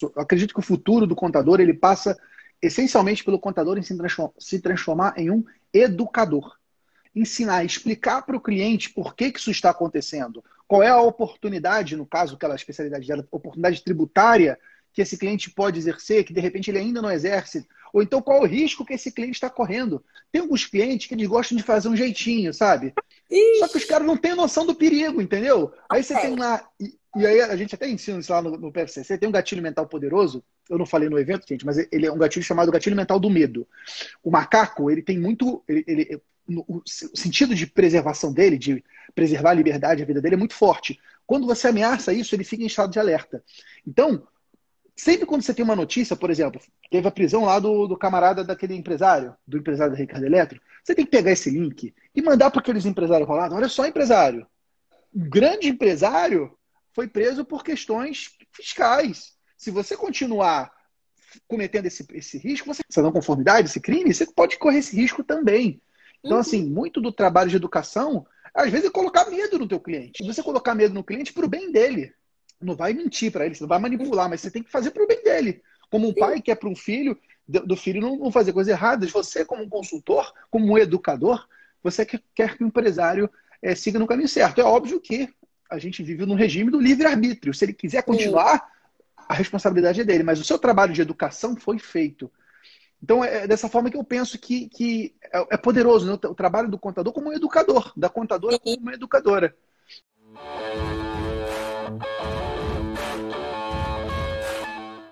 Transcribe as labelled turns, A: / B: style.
A: Eu acredito que o futuro do contador ele passa essencialmente pelo contador em se transformar em um educador. Ensinar, explicar para o cliente por que, que isso está acontecendo. Qual é a oportunidade, no caso, aquela especialidade dela, oportunidade tributária que esse cliente pode exercer, que de repente ele ainda não exerce. Ou então qual o risco que esse cliente está correndo. Tem alguns clientes que eles gostam de fazer um jeitinho, sabe? Ixi. Só que os caras não têm noção do perigo, entendeu? Aí você tem lá. E, e, aí a gente até ensina isso lá no, no PFCC, tem um gatilho mental poderoso. Eu não falei no evento, gente, mas ele é um gatilho chamado gatilho mental do medo. O macaco, ele tem muito. Ele, ele, o sentido de preservação dele, de preservar a liberdade, a vida dele, é muito forte. Quando você ameaça isso, ele fica em estado de alerta. Então, sempre quando você tem uma notícia, por exemplo, teve a prisão lá do, do camarada daquele empresário, do empresário da Ricardo Eletro, você tem que pegar esse link e mandar para aqueles empresários rolados. Olha só, empresário. Um grande empresário foi preso por questões fiscais. Se você continuar cometendo esse, esse risco, você, essa não conformidade, esse crime, você pode correr esse risco também. Então, uhum. assim, muito do trabalho de educação, às vezes, é colocar medo no teu cliente. Você colocar medo no cliente para o bem dele. Não vai mentir para ele, você não vai manipular, mas você tem que fazer para o bem dele. Como um pai quer para um filho, do filho não, não fazer coisas erradas. Você, como um consultor, como um educador, você quer, que o empresário é, siga no caminho certo. É óbvio que a gente vive no regime do livre-arbítrio. Se ele quiser continuar, a responsabilidade é dele. Mas o seu trabalho de educação foi feito. Então, é dessa forma que eu penso que, que é, é poderoso né? o trabalho do contador como um educador, da contadora como uma educadora.